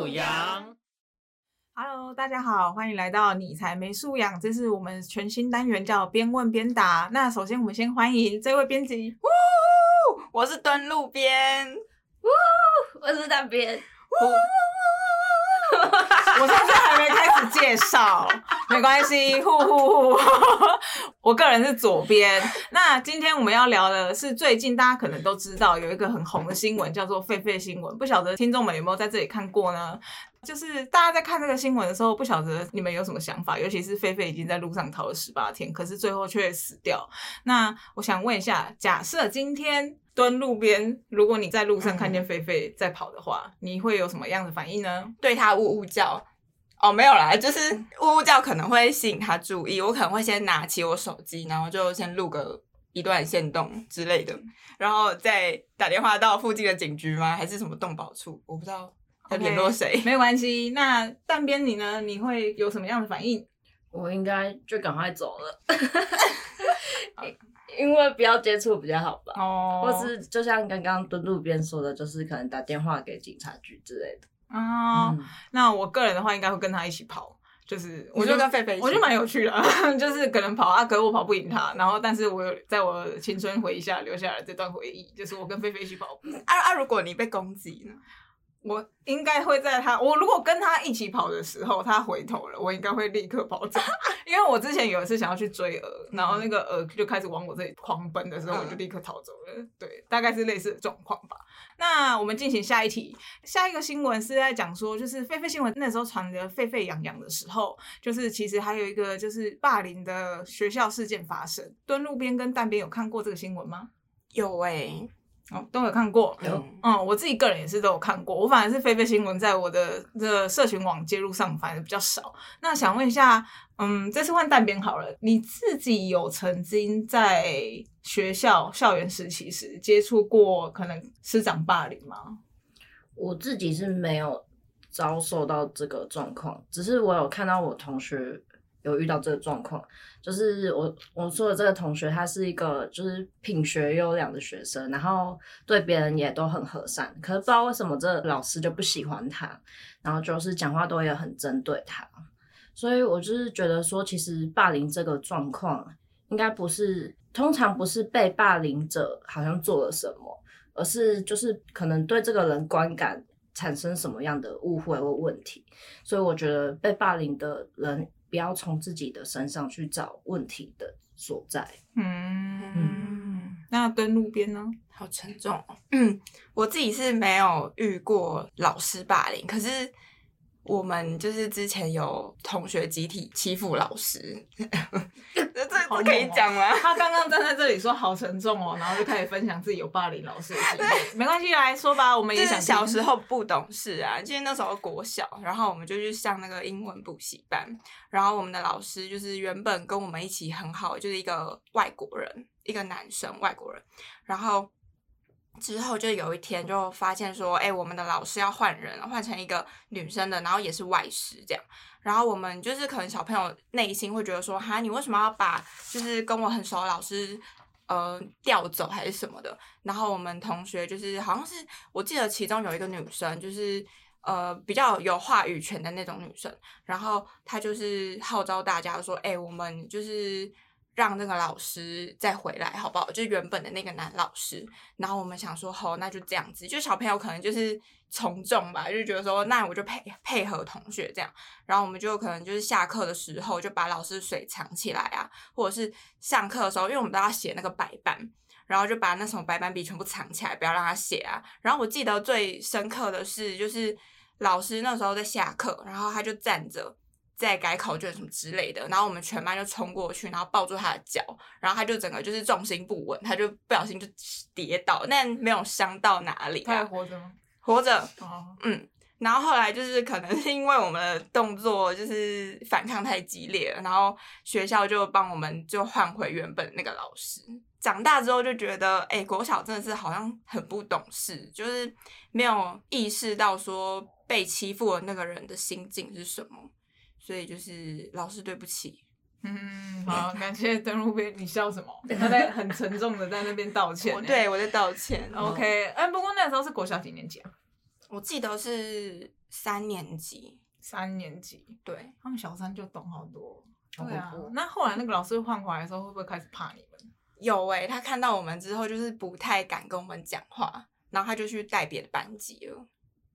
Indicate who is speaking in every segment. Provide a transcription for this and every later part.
Speaker 1: 素养。
Speaker 2: Hello，大家好，欢迎来到你才没素养，这是我们全新单元叫边问边答。那首先我们先欢迎这位编辑，
Speaker 3: 我是蹲路边，
Speaker 1: 我是那边，
Speaker 2: 我甚至还没开始介绍，没关系，呼呼呼。我个人是左边。那今天我们要聊的是最近大家可能都知道有一个很红的新闻，叫做狒狒新闻。不晓得听众们有没有在这里看过呢？就是大家在看这个新闻的时候，不晓得你们有什么想法，尤其是狒狒已经在路上逃了十八天，可是最后却死掉。那我想问一下，假设今天蹲路边，如果你在路上看见狒狒在跑的话，你会有什么样的反应呢？
Speaker 3: 对它呜呜叫。哦，没有啦，就是呜呜叫可能会吸引他注意，我可能会先拿起我手机，然后就先录个一段线动之类的，然后再打电话到附近的警局吗？还是什么动保处？我不知道要联络谁。
Speaker 2: 没关系。那蛋边你呢？你会有什么样的反应？
Speaker 1: 我应该就赶快走了，因为不要接触比较好吧。
Speaker 2: 哦
Speaker 1: 或是就像刚刚蹲路边说的，就是可能打电话给警察局之类的。
Speaker 2: 哦、
Speaker 1: 嗯，
Speaker 2: 那我个人的话，应该会跟他一起跑。就是我
Speaker 3: 我
Speaker 2: 就
Speaker 3: 就跟菲菲，
Speaker 2: 我觉得蛮有趣的，就是可能跑啊，可是我跑不赢他，然后但是我有在我青春回忆下留下了这段回忆，就是我跟菲菲一起跑步。
Speaker 3: 啊啊！如果你被攻击呢？
Speaker 2: 我应该会在他，我如果跟他一起跑的时候，他回头了，我应该会立刻跑走，因为我之前有一次想要去追鹅，然后那个鹅就开始往我这里狂奔的时候，我就立刻逃走了。对，大概是类似的状况吧。那我们进行下一题，下一个新闻是在讲说，就是狒狒新闻那时候传得沸沸扬扬的时候，就是其实还有一个就是霸凌的学校事件发生。蹲路边跟蛋边有看过这个新闻吗？
Speaker 3: 有哎、
Speaker 2: 哦，都有看过。
Speaker 1: 有
Speaker 2: 嗯，我自己个人也是都有看过。我反而是狒狒新闻在我的这社群网接入上反而比较少。那想问一下，嗯，这次换蛋边好了，你自己有曾经在学校校园时期时接触过可能师长霸凌吗？
Speaker 1: 我自己是没有遭受到这个状况，只是我有看到我同学有遇到这个状况，就是我我说的这个同学，他是一个就是品学优良的学生，然后对别人也都很和善，可是不知道为什么这老师就不喜欢他，然后就是讲话都也很针对他，所以我就是觉得说，其实霸凌这个状况应该不是通常不是被霸凌者好像做了什么。而是就是可能对这个人观感产生什么样的误会或问题，所以我觉得被霸凌的人不要从自己的身上去找问题的所在。
Speaker 2: 嗯，
Speaker 3: 嗯，
Speaker 2: 那蹲路边呢？
Speaker 3: 好沉重哦。嗯，我自己是没有遇过老师霸凌，可是我们就是之前有同学集体欺负老师，这这可以讲吗？
Speaker 2: 他刚刚站在这里说好沉重哦，然后就开始分享自己有霸凌老师的经历。没关系，来说吧，我们
Speaker 3: 就是
Speaker 2: 也想
Speaker 3: 小时
Speaker 2: 候。
Speaker 3: 候不懂事啊，就是那时候国小，然后我们就去上那个英文补习班，然后我们的老师就是原本跟我们一起很好，就是一个外国人，一个男生外国人，然后之后就有一天就发现说，哎、我们的老师要换人了，换成一个女生的，然后也是外师这样，然后我们就是可能小朋友内心会觉得说，哈，你为什么要把就是跟我很熟的老师呃调走还是什么的？然后我们同学就是好像是我记得其中有一个女生就是。呃，比较有话语权的那种女生，然后她就是号召大家说：“哎、我们就是让那个老师再回来，好不好？就是原本的那个男老师。”然后我们想说：“好，那就这样子。”就小朋友可能就是从众吧，就觉得说：“那我就配配合同学这样。”然后我们就可能就是下课的时候就把老师水藏起来啊，或者是上课的时候，因为我们都要写那个白板。然后就把那什么白板笔全部藏起来，不要让他写啊。然后我记得最深刻的是，就是老师那时候在下课，然后他就站着在改考卷什么之类的，然后我们全班就冲过去，然后抱住他的脚，然后他就整个就是重心不稳，他就不小心就跌倒，但没有伤到哪里、
Speaker 2: 他还
Speaker 3: 啊，
Speaker 2: 活着吗？
Speaker 3: 活着。
Speaker 2: 哦，
Speaker 3: 嗯，然后后来就是可能是因为我们的动作就是反抗太激烈了，然后学校就帮我们就换回原本那个老师。长大之后就觉得，哎、国小真的是好像很不懂事，就是没有意识到说被欺负的那个人的心境是什么，所以就是老师对不起。
Speaker 2: 嗯，好，感谢登录边，你笑什么？他在很沉重的在那边道歉
Speaker 3: 我。对我在道歉。
Speaker 2: ，OK，哎，不过那时候是国小几年级啊？
Speaker 3: 我记得是三年级，
Speaker 2: 三年级，
Speaker 3: 对，
Speaker 2: 他们小三就懂好多。
Speaker 1: 好
Speaker 2: 对啊，那后来那个老师换回来的时候，会不会开始怕你们？
Speaker 3: 有诶、他看到我们之后就是不太敢跟我们讲话，然后他就去带别的班级了。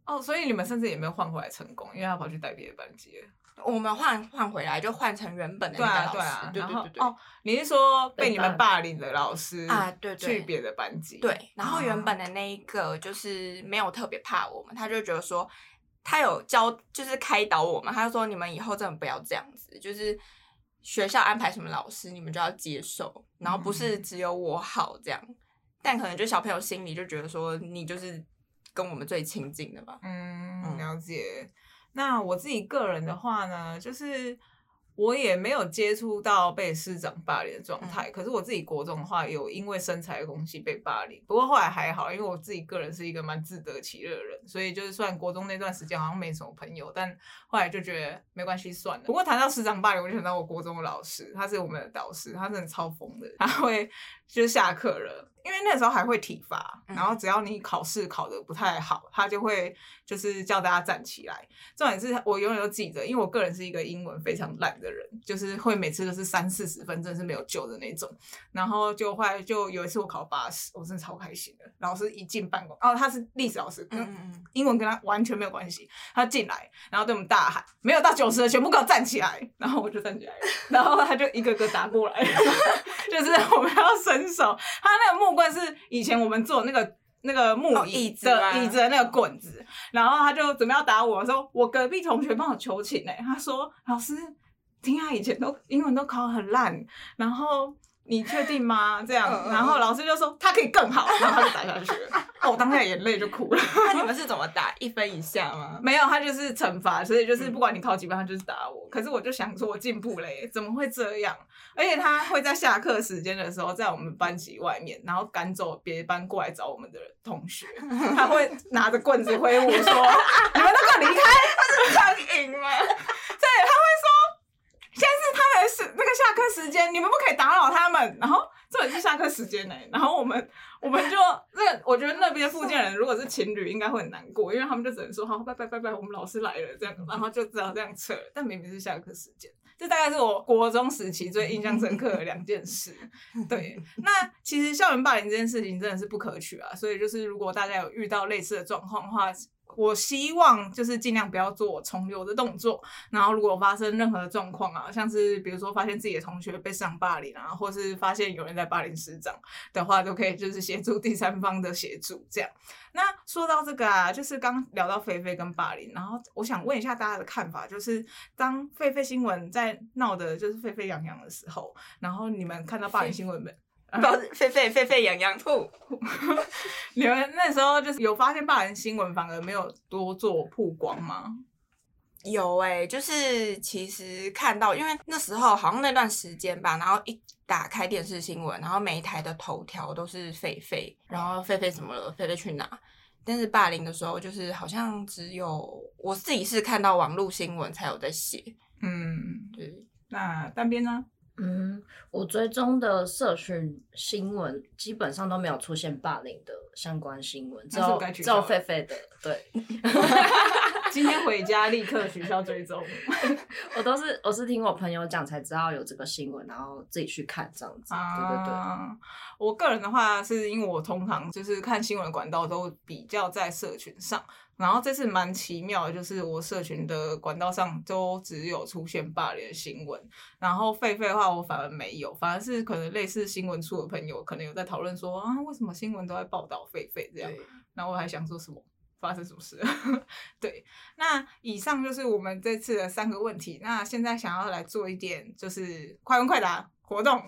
Speaker 2: 哦，所以你们甚至也没有换回来成功，因为他跑去带别的班级了。
Speaker 3: 我们换换回来就换成原本的那个老师，
Speaker 2: 对
Speaker 3: 对对对对。
Speaker 2: 哦，你是说被你们霸凌的老师
Speaker 3: 啊对对
Speaker 2: 去别的班级？
Speaker 3: 对，然后原
Speaker 2: 啊
Speaker 3: 本的那一个就是没有特别怕我们，他就觉得说他有教，就是开导我们，他就说你们以后真的不要这样子，就是学校安排什么老师，你们就要接受，然后不是
Speaker 2: 嗯
Speaker 3: 只有我好这样，但可能就小朋友心里就觉得说你就是跟我们最亲近的吧，
Speaker 2: 嗯，
Speaker 3: 嗯
Speaker 2: 了解。那我自己个人的话呢，就是我也没有接触到被师长霸凌的状态。可是我自己国中的话，有因为身材的东西被霸凌，不过后来还好，因为我自己个人是一个蛮自得其乐的人，所以就是算国中那段时间好像没什么朋友，但后来就觉得没关系算了。不过谈到师长霸凌，我就想到我国中的老师，他是我们的导师，他真的超疯的，他会就是下课了。因为那时候还会体罚，
Speaker 3: 嗯
Speaker 2: 然后只要你考试考得不太好，他就会就是叫大家站起来。重点是我永远都记得，因为我个人是一个英文非常烂的人，就是会每次都是三四十分，真的是没有救的那种。然后就后来就有一次我考八十，我真的超开心的。老师一进办公，哦，他是历史老师，跟
Speaker 3: 嗯嗯嗯，
Speaker 2: 英文跟他完全没有关系。他进来，然后对我们大喊：“没有到九十的全部给我站起来！”然后我就站起来了，然后他就一个个打过来，就是我们要伸手。他那个木棍是以前我们做那个。那个木
Speaker 3: 哦
Speaker 2: 椅
Speaker 3: 子
Speaker 2: 椅子的那个棍子，然后他就准备要打我的时候，我隔壁同学帮我求情哎、他说老师，听他以前都英文都考很烂，然后你确定吗？这样，然后老师就说他可以更好，然后他就打下去了，哦，我当下眼泪就哭了。
Speaker 3: 那你们是怎么打？一分以下吗？
Speaker 2: 没有，他就是惩罚，所以就是
Speaker 3: 嗯
Speaker 2: 不管你考几分，他就是打我。可是我就想说，我进步了耶，怎么会这样？而且他会在下课时间的时候，在我们班级外面，然后赶走别班过来找我们的同学，他会拿着棍子挥舞说：“ 你们都给我离开！”
Speaker 3: 他是苍蝇吗？
Speaker 2: 对，他会说：“现在是他们是那个下课时间，你们不可以打扰他们。”然后这也是下课时间呢，然后我们我们就那个，我觉得那边附近人如果是情侣，应该会很难过，因为他们就只能说：“好，拜拜拜拜，我们老师来了。”这样，然后就只好这样撤。但明明是下课时间。这大概是我国中时期最印象深刻的两件事。对，那其实校园霸凌这件事情真的是不可取啊，所以就是如果大家有遇到类似的状况的话，我希望就是尽量不要做重流的动作。然后如果发生任何的状况啊，像是比如说发现自己的同学被上霸凌啊，或是发现有人在霸凌师长的话，都可以就是协助第三方的协助这样。那说到这个啊，就是刚聊到菲菲跟霸凌，然后我想问一下大家的看法，就是当狒狒新闻在闹的就是沸沸扬扬的时候，然后你们看到霸凌新闻没？
Speaker 3: 不知道沸沸沸沸扬扬吐，
Speaker 2: 你们那时候就是有发现霸凌新闻，反而没有多做曝光吗？
Speaker 3: 有哎、就是其实看到，因为那时候好像那段时间吧，然后一打开电视新闻，然后每一台的头条都是狒狒，然后狒狒什么了，狒狒去哪？但是霸凌的时候，就是好像只有我自己是看到网络新闻才有在写，
Speaker 2: 嗯，
Speaker 3: 对，
Speaker 2: 那单边呢？
Speaker 1: 嗯，我追踪的社群新闻基本上都没有出现霸凌的相关新闻，只有只有狒狒的。对，
Speaker 2: 今天回家立刻取消追踪。
Speaker 1: 我都是我是听我朋友讲才知道有这个新闻，然后自己去看这样子。对对对。
Speaker 2: 啊，我个人的话，是因为我通常就是看新闻管道都比较在社群上，然后这次蛮奇妙的，就是我社群的管道上都只有出现霸凌的新闻，然后狒狒的话我反而没有，反而是可能类似新闻处的朋友可能有在讨论说啊，为什么新闻都在报道狒狒这样，
Speaker 3: 对
Speaker 2: 然后我还想说什么。发生什么事？对，那以上就是我们这次的三个问题。那现在想要来做一点就是快问快答活动。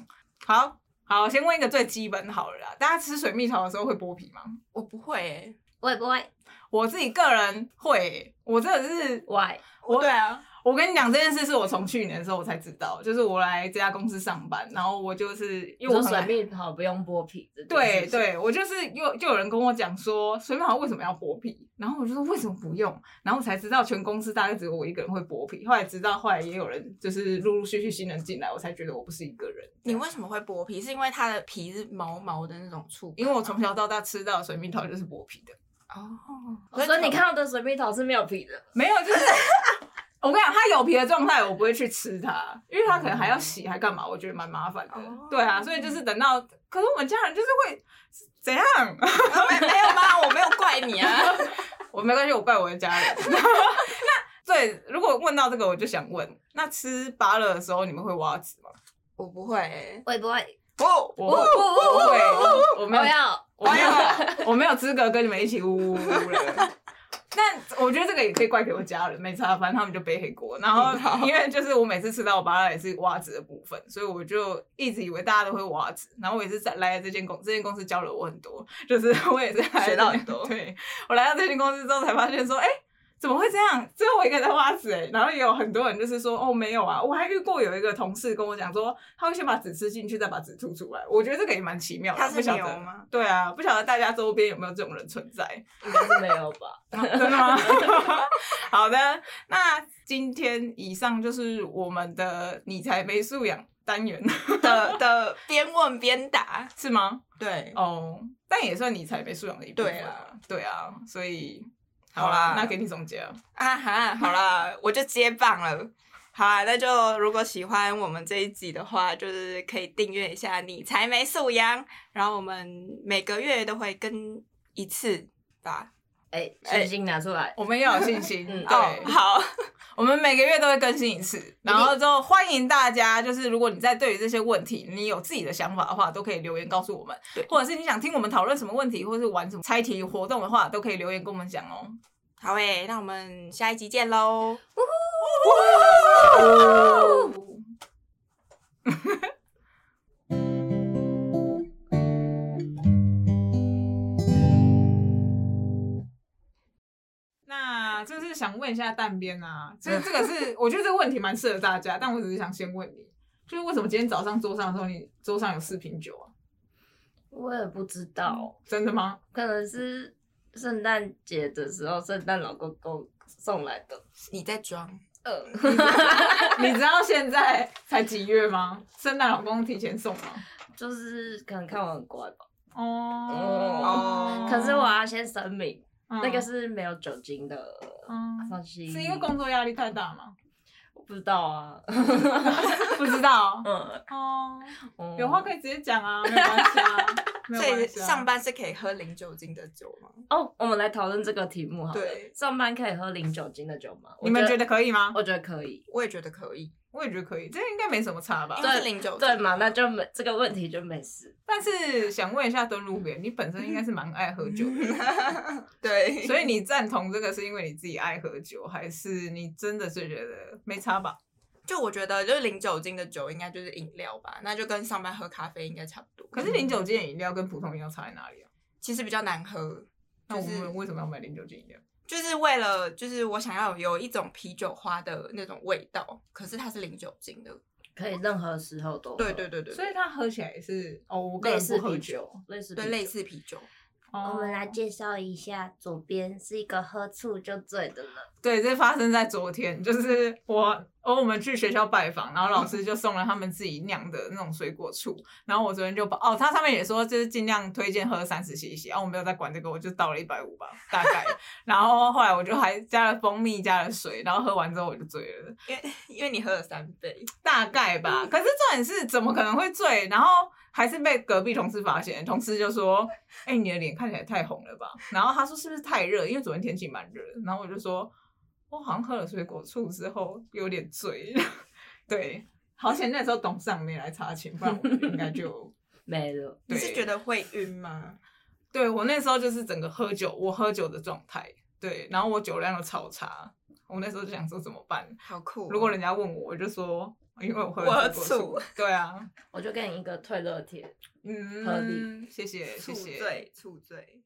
Speaker 2: 好好，先问一个最基本好了啦。大家吃水蜜桃的时候会剥皮吗？
Speaker 3: 我不会哎、
Speaker 1: 我也不会
Speaker 2: 我自己个人会欸、我真的是
Speaker 1: ，why？
Speaker 2: 我
Speaker 3: 对啊，
Speaker 2: 我跟你讲这件事，是我从去年的时候我才知道，就是我来这家公司上班，然后我就是因为我
Speaker 1: 说
Speaker 2: 很爱
Speaker 1: 水蜜桃不用剥皮
Speaker 2: 对，对，我就是又就有人跟我讲说水蜜桃为什么要剥皮，然后我就说为什么不用，然后我才知道全公司大概只有我一个人会剥皮，后来直到后来也有人就是陆陆续续新人进来，我才觉得我不是一个人。
Speaker 3: 你为什么会剥皮？是因为它的皮是毛毛的那种触感，
Speaker 2: 因为我从小到大吃到的水蜜桃就是剥皮的，
Speaker 3: 哦，
Speaker 1: 所以你看到的水蜜桃是没有皮的。
Speaker 2: 没有，就是 我跟你讲，它有皮的状态，我不会去吃它，因为它可能还要洗，还干嘛？我觉得蛮麻烦的。
Speaker 3: 哦
Speaker 2: 对啊，所以就是等到，可是我们家人就是会怎样？
Speaker 3: 没没有吗？我没有怪你啊。
Speaker 2: 我没关系，我怪我的家人。那对，如果问到这个，我就想问，那吃芭乐的时候，你们会挖籽吗？
Speaker 3: 我不会欸，
Speaker 1: 会不会？
Speaker 3: 不，
Speaker 2: 我我不会，我没有，
Speaker 1: 我
Speaker 2: 没有，我没有资格跟你们一起呜呜呜了。但我觉得这个也可以怪给我家人，没差，反正他们就背黑锅。然后因为就是我每次吃到巴拉也是挖子的部分，所以我就一直以为大家都会挖子。然后我也是在来了这间公这间公司教了我很多，就是我也是
Speaker 3: 学到很多
Speaker 2: 对我来到这间公司之后才发现说，哎、怎么会这样？只有我一个人在挖纸哎，然后也有很多人就是说哦没有啊，我还遇过有一个同事跟我讲说，他会先把纸吃进去，再把纸吐出来。我觉得这个也蛮奇妙的，
Speaker 3: 他是
Speaker 2: 不晓得
Speaker 3: 牛吗？
Speaker 2: 对啊，不晓得大家周边有没有这种人存在？
Speaker 1: 应该是没有吧？
Speaker 2: 真的吗？好的，那今天以上就是我们的理财没素养单元，
Speaker 3: 的的边问边答，
Speaker 2: 是吗？
Speaker 3: 对，
Speaker 2: 哦，但也算理财没素养的一部分
Speaker 3: 对啊
Speaker 2: 啊。对啊，所以
Speaker 3: 好啦
Speaker 2: 那给你总结了。
Speaker 3: 啊哈，好啦，我就接棒了。好啦，那就如果喜欢我们这一集的话，就是可以订阅一下你才没素养，然后我们每个月都会更一次吧。
Speaker 1: 哎，信心拿出来。
Speaker 2: 我们要有信心，
Speaker 1: 嗯
Speaker 2: 对，
Speaker 3: 哦，好，
Speaker 2: 我们每个月都会更新一次，然后之后欢迎大家，就是如果你在对于这些问题，你有自己的想法的话，都可以留言告诉我们，
Speaker 3: 对。
Speaker 2: 或者是你想听我们讨论什么问题，或者是玩什么猜题活动的话，都可以留言跟我们讲哦。
Speaker 3: 好诶，那我们下一集见喽。
Speaker 2: 想问一下蛋边啊，这这个是我觉得这个问题蛮适合大家，但我只是想先问你，就是为什么今天早上桌上的时候，你桌上有四瓶酒啊？
Speaker 1: 我也不知道，
Speaker 2: 真的吗？
Speaker 1: 可能是圣诞节的时候，圣诞老公公送来的。
Speaker 3: 你在装？
Speaker 1: 呃，
Speaker 2: 你知道现在才几月吗？圣诞老公提前送吗？
Speaker 1: 就是可能看我很乖吧。
Speaker 2: 哦
Speaker 3: 哦
Speaker 1: 可是我要先声明，
Speaker 2: 嗯
Speaker 1: 那个是没有酒精的
Speaker 2: 嗯
Speaker 1: 东西。
Speaker 2: 是因为工作压力太大吗？
Speaker 1: 我不知道啊。
Speaker 2: 不知道
Speaker 1: 嗯，
Speaker 2: 哦，
Speaker 1: 嗯
Speaker 2: 有话可以直接讲啊，没关系啊，没有
Speaker 3: 所以
Speaker 2: 关系啊。
Speaker 3: 上班是可以喝零酒精的酒吗？
Speaker 1: 哦，我们来讨论这个题目好了。
Speaker 3: 对
Speaker 1: 上班可以喝零酒精的酒吗？
Speaker 2: 你们觉得？可以吗？
Speaker 1: 我觉得可以。
Speaker 3: 我也觉得可以，
Speaker 2: 我也觉得可以，这应该没什么差吧
Speaker 3: 因？为是零酒精。
Speaker 1: 对嘛？那就没这个问题就没事。
Speaker 2: 但是想问一下登录边，你本身应该是蛮爱喝酒的
Speaker 3: 对，
Speaker 2: 所以你赞同这个是因为你自己爱喝酒，还是你真的是觉得没差吧？
Speaker 3: 就我觉得，就是零酒精的酒应该就是饮料吧，那就跟上班喝咖啡应该差不多。
Speaker 2: 可是零酒精的饮料跟普通饮料差在哪里啊？
Speaker 3: 其实比较难喝，
Speaker 2: 那我
Speaker 3: 就是
Speaker 2: 们为什么要买零酒精饮料？
Speaker 3: 就是为了就是我想要有一种啤酒花的那种味道，可是它是零酒精的。
Speaker 1: 可以任何时候都喝
Speaker 3: 对对对对，
Speaker 2: 所以它喝起来也是哦，我个人
Speaker 1: 类似
Speaker 2: 不喝酒，，
Speaker 1: 类似
Speaker 3: 对类似啤酒。
Speaker 2: 哦
Speaker 1: 我们来介绍一下，左边是一个喝醋就醉的人，
Speaker 2: 对，这发生在昨天，就是我，哦，我们去学校拜访，然后老师就送了他们自己酿的那种水果醋，然后我昨天就把，哦，他上面也说就是尽量推荐喝三十 CC，然后我没有在管这个，我就倒了一百五吧，大概，然后后来我就还加了蜂蜜，加了水，然后喝完之后我就醉了，
Speaker 3: 因为因为你喝了三杯，
Speaker 2: 大概吧。可是重点是怎么可能会醉？然后还是被隔壁同事发现，同事就说：“哎、你的脸看起来太红了吧？”然后他说：“是不是太热？因为昨天天气蛮热。”然后我就说：“我好像喝了水果醋之后有点醉。”对，好险那时候董事长没来查寝，不然我应该就
Speaker 1: 没了。
Speaker 3: 你是
Speaker 2: 对
Speaker 3: 觉得会晕吗？
Speaker 2: 对我那时候就是整个喝酒，我喝酒的状态，对，然后我酒量又超差，我那时候就想说怎么办？
Speaker 3: 好酷哦、
Speaker 2: 如果人家问我，我就说。因为我喝
Speaker 3: 我喝
Speaker 2: 了水果
Speaker 3: 醋
Speaker 2: 对啊，
Speaker 1: 我就给你一个退热贴，
Speaker 2: 嗯，
Speaker 1: 合理
Speaker 2: 谢谢，谢
Speaker 3: 醋
Speaker 2: 谢。
Speaker 3: 醉，醋醉。